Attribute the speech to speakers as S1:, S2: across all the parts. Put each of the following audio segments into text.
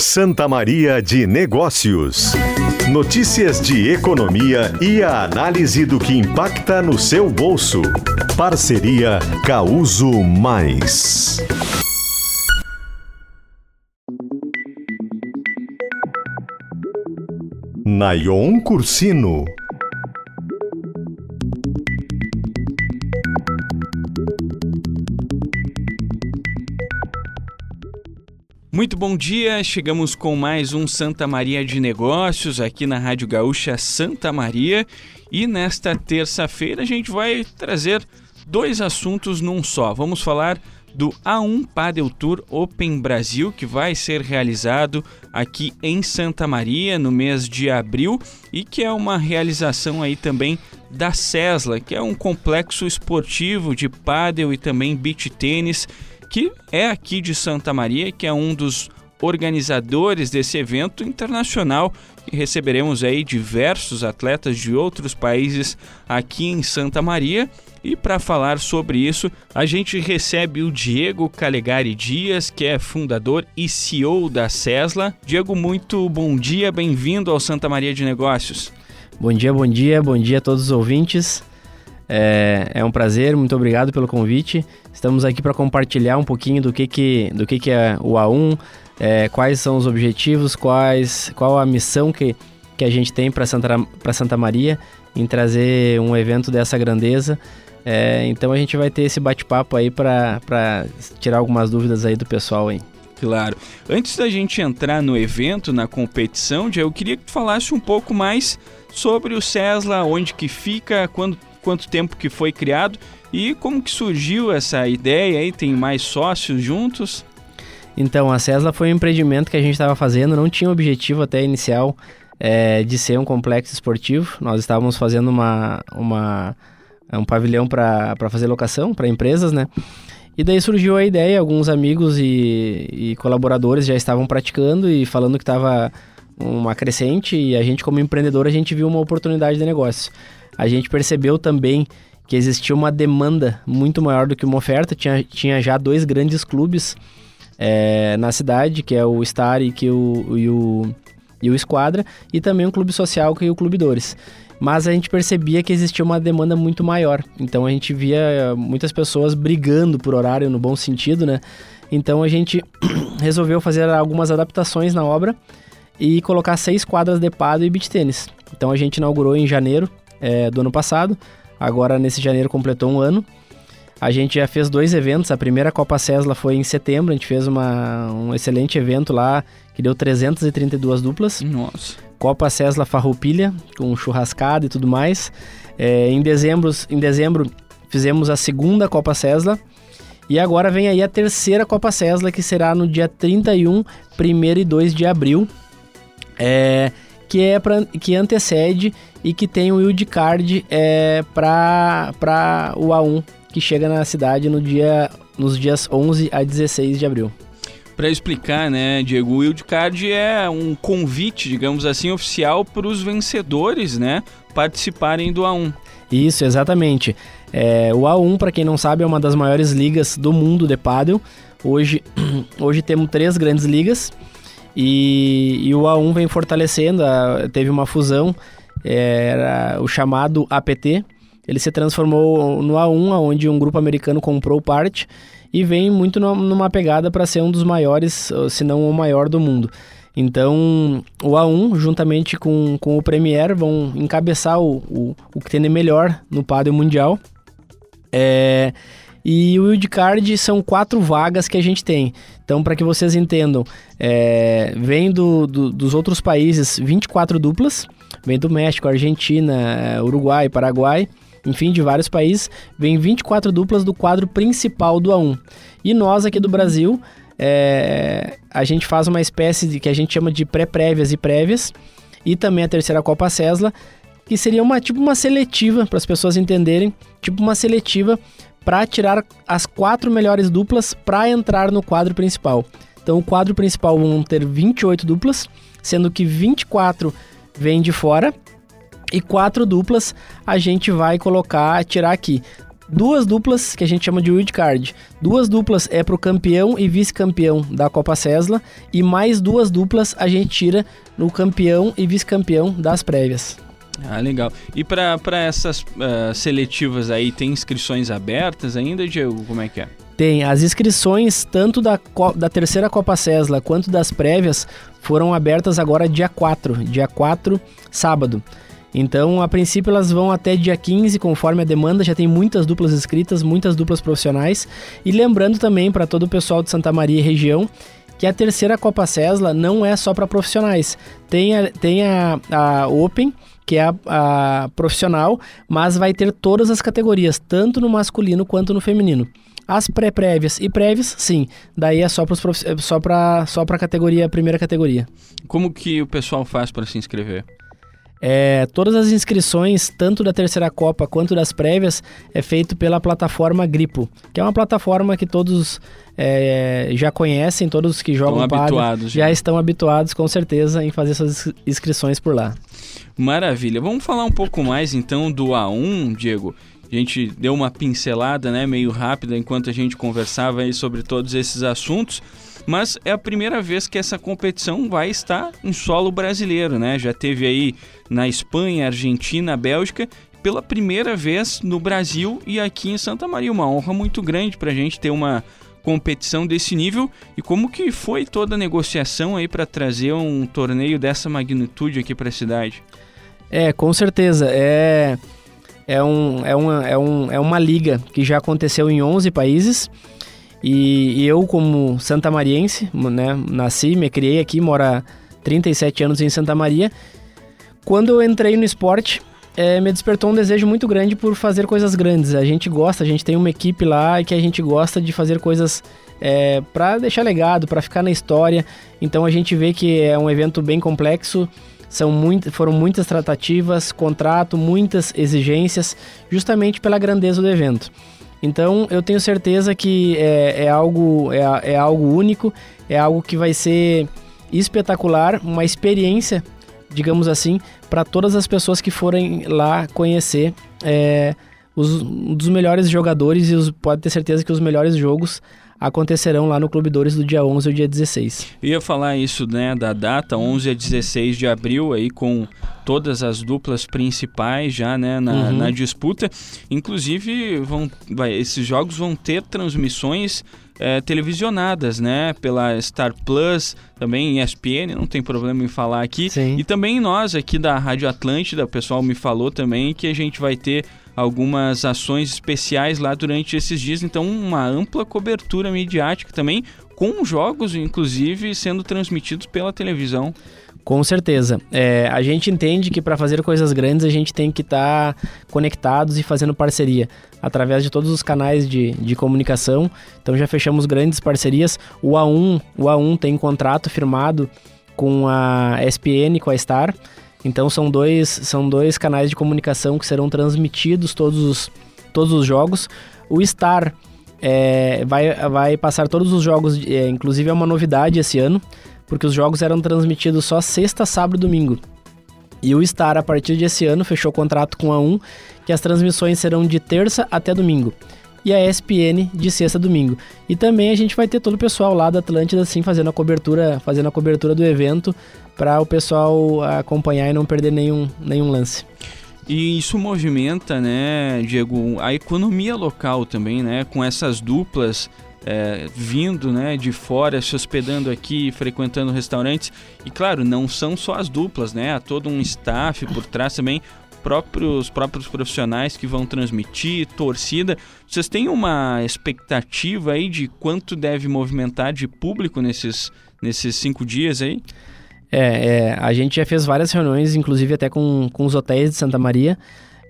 S1: Santa Maria de Negócios. Notícias de economia e a análise do que impacta no seu bolso. Parceria Causo Mais. Nayon Cursino.
S2: Muito bom dia, chegamos com mais um Santa Maria de Negócios aqui na Rádio Gaúcha Santa Maria e nesta terça-feira a gente vai trazer dois assuntos num só. Vamos falar do A1 Padel Tour Open Brasil, que vai ser realizado aqui em Santa Maria no mês de abril e que é uma realização aí também da Cesla, que é um complexo esportivo de pádel e também beach tênis, que é aqui de Santa Maria, que é um dos organizadores desse evento internacional e receberemos aí diversos atletas de outros países aqui em Santa Maria e para falar sobre isso, a gente recebe o Diego Calegari Dias, que é fundador e CEO da Cesla. Diego, muito bom dia, bem-vindo ao Santa Maria de Negócios.
S3: Bom dia, bom dia, bom dia a todos os ouvintes. É, é um prazer, muito obrigado pelo convite. Estamos aqui para compartilhar um pouquinho do que, que, do que, que é o A1, é, quais são os objetivos, quais, qual a missão que, que a gente tem para Santa, Santa Maria em trazer um evento dessa grandeza. É, então a gente vai ter esse bate-papo aí para tirar algumas dúvidas aí do pessoal aí.
S2: Claro. Antes da gente entrar no evento, na competição, eu queria que tu falasse um pouco mais sobre o Cesla, onde que fica, quando, quanto tempo que foi criado e como que surgiu essa ideia aí, tem mais sócios juntos?
S3: Então, a Cesla foi um empreendimento que a gente estava fazendo, não tinha objetivo até inicial é, de ser um complexo esportivo. Nós estávamos fazendo uma, uma um pavilhão para fazer locação para empresas, né? E daí surgiu a ideia, alguns amigos e, e colaboradores já estavam praticando e falando que estava uma crescente e a gente como empreendedor a gente viu uma oportunidade de negócio. A gente percebeu também que existia uma demanda muito maior do que uma oferta, tinha, tinha já dois grandes clubes é, na cidade, que é o Star e, que o, e, o, e o Esquadra, e também um clube social que é o Clube Dores mas a gente percebia que existia uma demanda muito maior. Então a gente via eh, muitas pessoas brigando por horário no bom sentido, né? Então a gente resolveu fazer algumas adaptações na obra e colocar seis quadras de pado e beach tênis. Então a gente inaugurou em janeiro é, do ano passado. Agora nesse janeiro completou um ano. A gente já fez dois eventos. A primeira Copa Cesla foi em setembro. A gente fez uma, um excelente evento lá que deu 332 duplas.
S2: Nossa.
S3: Copa Cesla Farroupilha, com churrascada e tudo mais. É, em, dezembro, em dezembro fizemos a segunda Copa Cesla. E agora vem aí a terceira Copa Cesla, que será no dia 31, 1 e 2 de abril. É, que, é pra, que antecede e que tem o wildcard é, para o A1, que chega na cidade no dia, nos dias 11 a 16 de abril
S2: para explicar, né, Diego, o Wildcard é um convite, digamos assim, oficial para os vencedores, né, participarem do A1.
S3: Isso, exatamente. É, o A1, para quem não sabe, é uma das maiores ligas do mundo de pádel. Hoje, hoje temos três grandes ligas e, e o A1 vem fortalecendo. A, teve uma fusão, era o chamado APT. Ele se transformou no A1, onde um grupo americano comprou parte e vem muito numa pegada para ser um dos maiores, se não o maior do mundo. Então, o A1, juntamente com, com o Premier, vão encabeçar o, o, o que tem de melhor no Padel Mundial. É, e o Wildcard são quatro vagas que a gente tem. Então, para que vocês entendam, é, vem do, do, dos outros países 24 duplas, vem do México, Argentina, Uruguai, Paraguai enfim, de vários países, vem 24 duplas do quadro principal do A1. E nós aqui do Brasil, é, a gente faz uma espécie de que a gente chama de pré-prévias e prévias, e também a terceira Copa Cesla, que seria uma tipo uma seletiva para as pessoas entenderem, tipo uma seletiva para tirar as quatro melhores duplas para entrar no quadro principal. Então, o quadro principal vão ter 28 duplas, sendo que 24 vêm de fora e quatro duplas a gente vai colocar, tirar aqui. duas duplas que a gente chama de wild card. Duas duplas é pro campeão e vice-campeão da Copa Cesla e mais duas duplas a gente tira no campeão e vice-campeão das prévias.
S2: Ah, legal. E para essas uh, seletivas aí, tem inscrições abertas ainda, Diego? Como é que é?
S3: Tem. As inscrições, tanto da, da terceira Copa Cesla quanto das prévias, foram abertas agora dia 4. Dia 4, sábado. Então, a princípio, elas vão até dia 15, conforme a demanda. Já tem muitas duplas inscritas, muitas duplas profissionais. E lembrando também para todo o pessoal de Santa Maria e região que a terceira Copa Cesla não é só para profissionais. Tem a, tem a, a Open, que é a, a, profissional, mas vai ter todas as categorias, tanto no masculino quanto no feminino. As pré-prévias e prévias, sim, daí é só para só para só para categoria, primeira categoria.
S2: Como que o pessoal faz para se inscrever?
S3: É, todas as inscrições, tanto da terceira Copa quanto das prévias, é feito pela plataforma Gripo, que é uma plataforma que todos é, já conhecem, todos que jogam
S2: estão habituados,
S3: já. já estão habituados com certeza em fazer suas inscrições por lá.
S2: Maravilha. Vamos falar um pouco mais então do A1, Diego. A gente deu uma pincelada, né, meio rápida enquanto a gente conversava aí sobre todos esses assuntos mas é a primeira vez que essa competição vai estar em solo brasileiro, né? Já teve aí na Espanha, Argentina, Bélgica, pela primeira vez no Brasil e aqui em Santa Maria. Uma honra muito grande para a gente ter uma competição desse nível e como que foi toda a negociação aí para trazer um torneio dessa magnitude aqui para a cidade?
S3: É, com certeza. É, é, um, é, uma, é, um, é uma liga que já aconteceu em 11 países e, e eu, como santamariense, né, nasci, me criei aqui, moro há 37 anos em Santa Maria. Quando eu entrei no esporte, é, me despertou um desejo muito grande por fazer coisas grandes. A gente gosta, a gente tem uma equipe lá que a gente gosta de fazer coisas é, para deixar legado, para ficar na história. Então a gente vê que é um evento bem complexo. São muito, foram muitas tratativas, contrato, muitas exigências, justamente pela grandeza do evento. Então eu tenho certeza que é, é algo, é, é algo único, é algo que vai ser espetacular, uma experiência, digamos assim, para todas as pessoas que forem lá conhecer é, os, um dos melhores jogadores e os, pode ter certeza que os melhores jogos acontecerão lá no Clube Dores do dia 11 ao dia 16.
S2: Eu ia falar isso, né, da data 11 a 16 de abril aí com todas as duplas principais já, né, na, uhum. na disputa. Inclusive, vão, vai, esses jogos vão ter transmissões é, televisionadas, né? Pela Star Plus, também ESPN, não tem problema em falar aqui.
S3: Sim.
S2: E também nós aqui da Rádio Atlântida, o pessoal me falou também que a gente vai ter algumas ações especiais lá durante esses dias, então uma ampla cobertura midiática também, com jogos inclusive sendo transmitidos pela televisão.
S3: Com certeza. É, a gente entende que para fazer coisas grandes a gente tem que estar tá conectados e fazendo parceria através de todos os canais de, de comunicação. Então já fechamos grandes parcerias. O A1, o A1 tem contrato firmado com a SPN, com a Star. Então são dois, são dois canais de comunicação que serão transmitidos todos os, todos os jogos. O Star é, vai, vai passar todos os jogos, é, inclusive é uma novidade esse ano, porque os jogos eram transmitidos só sexta, sábado e domingo. E o Star, a partir desse ano, fechou contrato com a 1, que as transmissões serão de terça até domingo. E a ESPN de sexta a domingo. E também a gente vai ter todo o pessoal lá da Atlântida, assim, fazendo a cobertura, fazendo a cobertura do evento para o pessoal acompanhar e não perder nenhum, nenhum lance.
S2: E isso movimenta, né, Diego, a economia local também, né, com essas duplas é, vindo, né, de fora, se hospedando aqui, frequentando restaurantes. E claro, não são só as duplas, né, há todo um staff por trás também, próprios próprios profissionais que vão transmitir, torcida. Vocês têm uma expectativa aí de quanto deve movimentar de público nesses nesses cinco dias aí?
S3: É, é, a gente já fez várias reuniões, inclusive até com, com os hotéis de Santa Maria.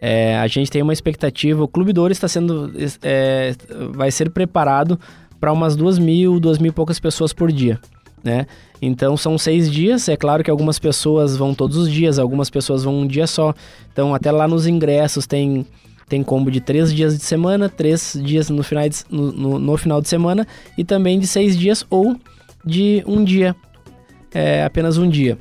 S3: É, a gente tem uma expectativa, o Clube Douro está sendo, é, vai ser preparado para umas duas mil, duas mil e poucas pessoas por dia, né? Então são seis dias, é claro que algumas pessoas vão todos os dias, algumas pessoas vão um dia só. Então até lá nos ingressos tem tem combo de três dias de semana, três dias no final de, no, no, no final de semana e também de seis dias ou de um dia é, apenas um dia.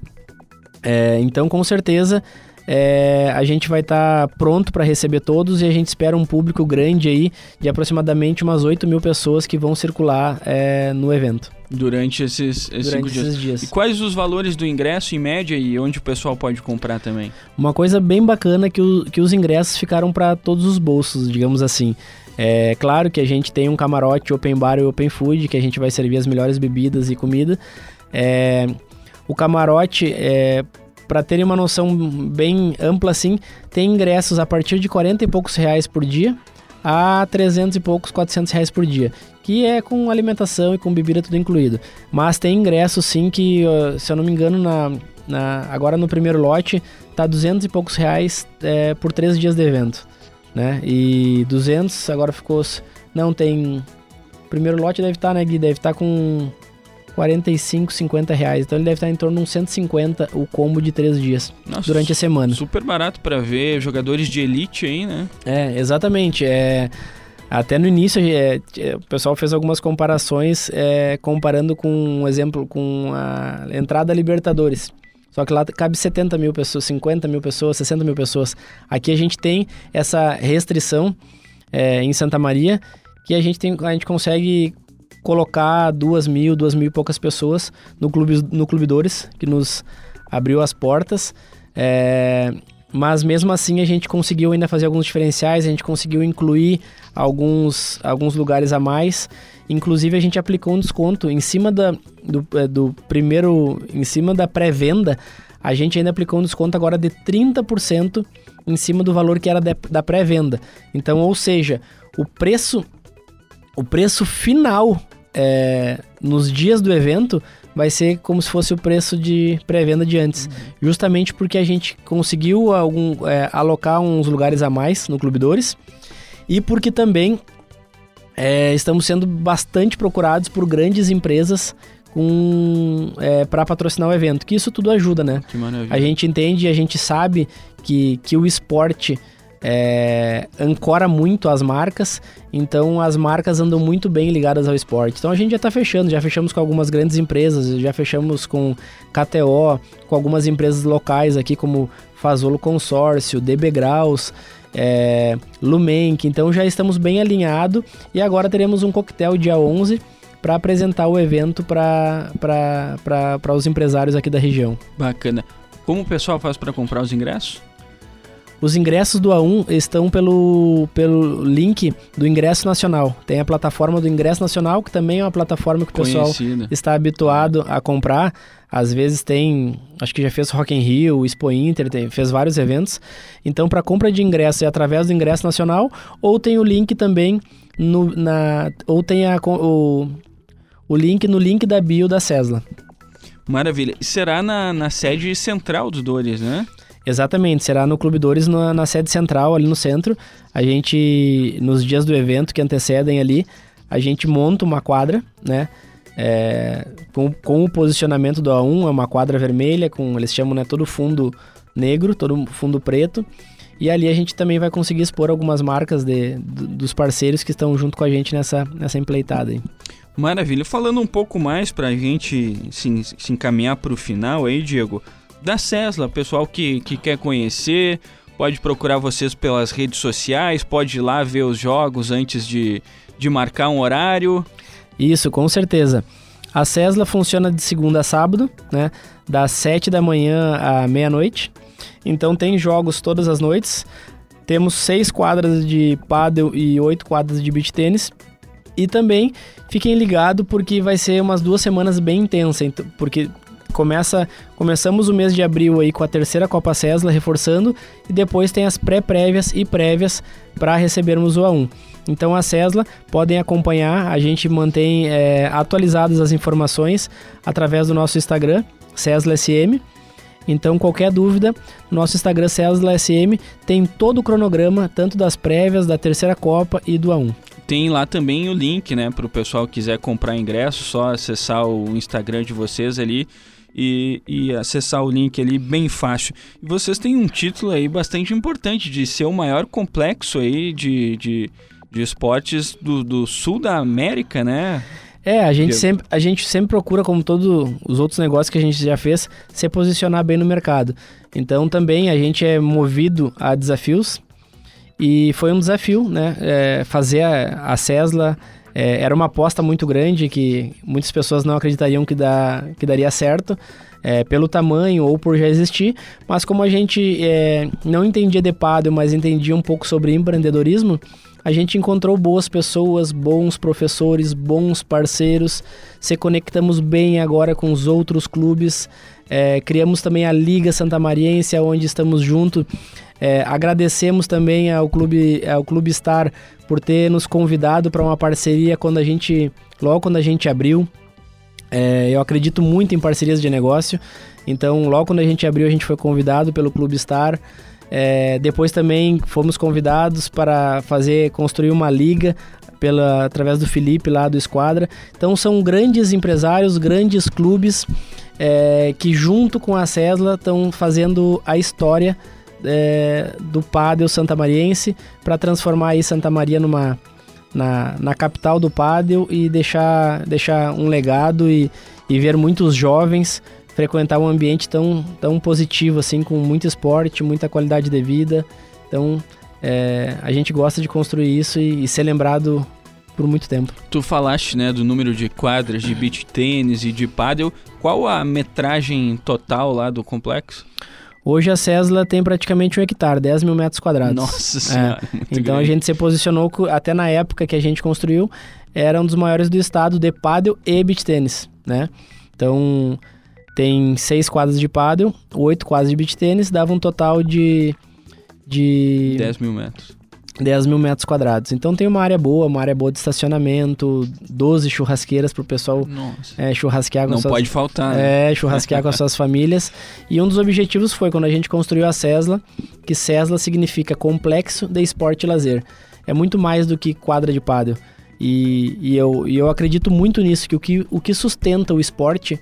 S3: É, então, com certeza, é, a gente vai estar tá pronto para receber todos e a gente espera um público grande aí de aproximadamente umas 8 mil pessoas que vão circular é, no evento.
S2: Durante esses, esses
S3: Durante
S2: dias.
S3: esses dias.
S2: E quais os valores do ingresso em média e onde o pessoal pode comprar também?
S3: Uma coisa bem bacana é que, o, que os ingressos ficaram para todos os bolsos, digamos assim. É claro que a gente tem um camarote open bar e open food, que a gente vai servir as melhores bebidas e comida. É, o camarote, é, para terem uma noção bem ampla assim, tem ingressos a partir de 40 e poucos reais por dia a 300 e poucos, 400 reais por dia, que é com alimentação e com bebida tudo incluído. Mas tem ingressos sim que, se eu não me engano, na, na agora no primeiro lote tá 200 e poucos reais é, por três dias de evento, né? E 200 agora ficou, não tem, primeiro lote deve estar, tá, né, Gui? Deve estar tá com 45, 50 reais. Então ele deve estar em torno de uns 150 o combo de três dias Nossa, durante a semana.
S2: Super barato para ver jogadores de elite aí, né?
S3: É, exatamente. É, até no início é, é, o pessoal fez algumas comparações é, comparando com um exemplo com a entrada da Libertadores. Só que lá cabe 70 mil pessoas, 50 mil pessoas, 60 mil pessoas. Aqui a gente tem essa restrição é, em Santa Maria que a gente, tem, a gente consegue colocar duas mil, duas mil e poucas pessoas no Clube, no Clube Dores, que nos abriu as portas. É, mas mesmo assim a gente conseguiu ainda fazer alguns diferenciais, a gente conseguiu incluir alguns, alguns lugares a mais. Inclusive a gente aplicou um desconto em cima da, do, é, do primeiro, em cima da pré-venda, a gente ainda aplicou um desconto agora de 30% em cima do valor que era de, da pré-venda. Então, ou seja, o preço o preço final é, nos dias do evento vai ser como se fosse o preço de pré-venda de antes. Uhum. Justamente porque a gente conseguiu algum, é, alocar uns lugares a mais no Clube Dores e porque também é, estamos sendo bastante procurados por grandes empresas é, para patrocinar o evento. Que isso tudo ajuda, né? A gente entende, a gente sabe que, que o esporte é, ancora muito as marcas, então as marcas andam muito bem ligadas ao esporte. Então a gente já está fechando, já fechamos com algumas grandes empresas, já fechamos com KTO, com algumas empresas locais aqui como Fazolo Consórcio, DB Graus, é, Lumenk, então já estamos bem alinhados e agora teremos um coquetel dia 11 para apresentar o evento para os empresários aqui da região.
S2: Bacana. Como o pessoal faz para comprar os ingressos?
S3: Os ingressos do A1 estão pelo, pelo link do Ingresso Nacional. Tem a plataforma do Ingresso Nacional, que também é uma plataforma que o pessoal Conhecida. está habituado a comprar. Às vezes tem, acho que já fez Rock in Rio, Expo Inter, tem, fez vários eventos. Então, para compra de ingresso é através do Ingresso Nacional, ou tem o link também no, na, ou tem a, o, o link no link da bio da Cesla.
S2: Maravilha. E será na, na sede central dos Dores, né?
S3: Exatamente, será no Clube Dores na, na, sede central, ali no centro. A gente, nos dias do evento que antecedem ali, a gente monta uma quadra, né? É, com, com, o posicionamento do A1, é uma quadra vermelha, com eles chamam né, todo fundo negro, todo fundo preto. E ali a gente também vai conseguir expor algumas marcas de, dos parceiros que estão junto com a gente nessa, nessa empleitada aí.
S2: Maravilha. Falando um pouco mais para a gente se, se encaminhar para o final aí, Diego, da Cesla. Pessoal que, que quer conhecer, pode procurar vocês pelas redes sociais, pode ir lá ver os jogos antes de, de marcar um horário.
S3: Isso, com certeza. A Cesla funciona de segunda a sábado, né? Das 7 da manhã à meia-noite. Então tem jogos todas as noites. Temos seis quadras de paddle e oito quadras de beach tênis. E também fiquem ligados porque vai ser umas duas semanas bem intensas, porque começa, começamos o mês de abril aí com a terceira Copa Cesla reforçando e depois tem as pré-prévias e prévias para recebermos o A1. Então a Cesla podem acompanhar, a gente mantém é, atualizadas as informações através do nosso Instagram, Cesla SM. Então, qualquer dúvida, nosso Instagram Cesla SM tem todo o cronograma, tanto das prévias, da terceira Copa e do A1.
S2: Tem lá também o link, né, para o pessoal que quiser comprar ingresso, só acessar o Instagram de vocês ali e, e, acessar o link ali bem fácil. E vocês têm um título aí bastante importante de ser o maior complexo aí de, de, de esportes do, do sul da América, né?
S3: É, a gente, sempre, a gente sempre procura, como todos os outros negócios que a gente já fez, se posicionar bem no mercado. Então também a gente é movido a desafios e foi um desafio, né? É, fazer a, a Cesla é, era uma aposta muito grande que muitas pessoas não acreditariam que, dá, que daria certo. É, pelo tamanho ou por já existir, mas como a gente é, não entendia de paddle, mas entendia um pouco sobre empreendedorismo, a gente encontrou boas pessoas, bons professores, bons parceiros, se conectamos bem agora com os outros clubes, é, criamos também a Liga Santa Mariense, onde estamos juntos. É, agradecemos também ao Clube, ao Clube Star por ter nos convidado para uma parceria quando a gente, logo quando a gente abriu. É, eu acredito muito em parcerias de negócio, então logo quando a gente abriu a gente foi convidado pelo Clube Star. É, depois também fomos convidados para fazer construir uma liga pela através do Felipe lá do Esquadra. Então são grandes empresários, grandes clubes é, que junto com a Cesla estão fazendo a história é, do Pádel Mariense para transformar aí Santa Maria numa na, na capital do Pádel e deixar, deixar um legado e, e ver muitos jovens frequentar um ambiente tão, tão positivo assim, com muito esporte, muita qualidade de vida. Então, é, a gente gosta de construir isso e, e ser lembrado por muito tempo.
S2: Tu falaste, né, do número de quadras de beach tênis e de paddle. Qual a metragem total lá do complexo?
S3: Hoje a Cesla tem praticamente um hectare, 10 mil metros quadrados.
S2: Nossa é. senhora. É.
S3: Então
S2: grande.
S3: a gente se posicionou, até na época que a gente construiu, era um dos maiores do estado de paddle e beach tênis, né? Então tem seis quadras de paddle, oito quadras de beach tênis, dava um total de... de
S2: 10 mil metros.
S3: 10 mil metros quadrados. Então tem uma área boa, uma área boa de estacionamento, 12 churrasqueiras para o pessoal é, churrasquear com
S2: Não
S3: suas,
S2: pode faltar. Né?
S3: É, churrasquear com as suas famílias. E um dos objetivos foi quando a gente construiu a Cesla, que Cesla significa complexo de esporte e lazer. É muito mais do que quadra de pádel. E, e, eu, e eu acredito muito nisso, que o, que o que sustenta o esporte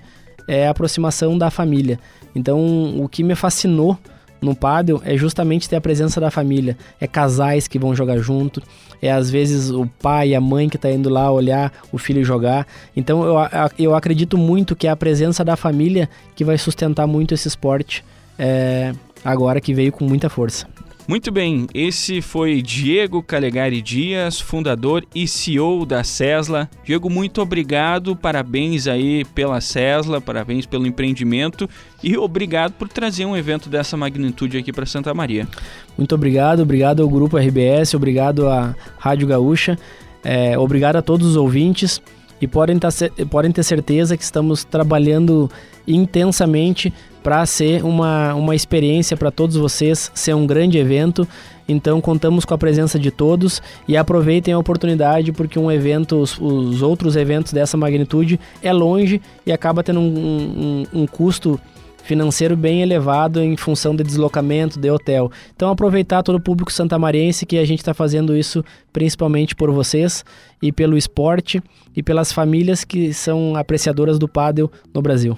S3: é a aproximação da família. Então, o que me fascinou no pádel é justamente ter a presença da família. É casais que vão jogar junto, é às vezes o pai e a mãe que está indo lá olhar o filho jogar. Então eu, eu acredito muito que é a presença da família que vai sustentar muito esse esporte é, agora que veio com muita força.
S2: Muito bem, esse foi Diego Calegari Dias, fundador e CEO da Cesla. Diego, muito obrigado, parabéns aí pela Cesla, parabéns pelo empreendimento e obrigado por trazer um evento dessa magnitude aqui para Santa Maria.
S3: Muito obrigado, obrigado ao Grupo RBS, obrigado à Rádio Gaúcha, é, obrigado a todos os ouvintes e podem, tá, podem ter certeza que estamos trabalhando intensamente para ser uma, uma experiência para todos vocês, ser um grande evento. Então contamos com a presença de todos e aproveitem a oportunidade porque um evento, os, os outros eventos dessa magnitude é longe e acaba tendo um, um, um custo financeiro bem elevado em função de deslocamento, de hotel. Então aproveitar todo o público santamariense que a gente está fazendo isso principalmente por vocês e pelo esporte e pelas famílias que são apreciadoras do pádel no Brasil.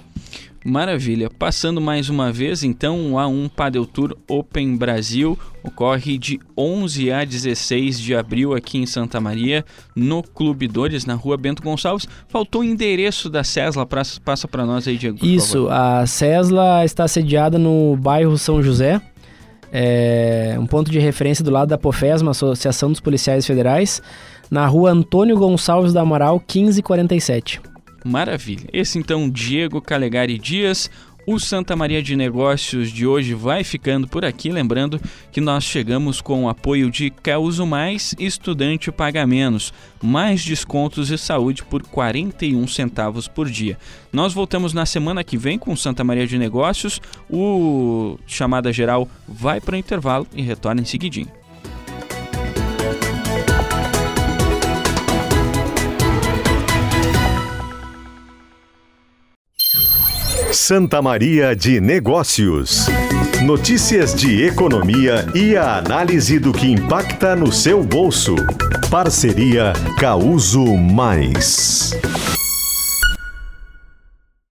S2: Maravilha. Passando mais uma vez, então, o A1 Padel Tour Open Brasil ocorre de 11 a 16 de abril aqui em Santa Maria, no Clube Dores, na rua Bento Gonçalves. Faltou o endereço da Cesla, passa para nós aí, Diego.
S3: Isso, a Cesla está sediada no bairro São José, é um ponto de referência do lado da POFESMA, Associação dos Policiais Federais, na rua Antônio Gonçalves da Amaral, 1547.
S2: Maravilha. Esse então Diego Calegari Dias, o Santa Maria de Negócios de hoje vai ficando por aqui, lembrando que nós chegamos com o apoio de Causo Mais, estudante paga menos, mais descontos e saúde por 41 centavos por dia. Nós voltamos na semana que vem com Santa Maria de Negócios, o chamada geral vai para o intervalo e retorna em seguidinho.
S1: Santa Maria de Negócios. Notícias de economia e a análise do que impacta no seu bolso. Parceria Causo Mais.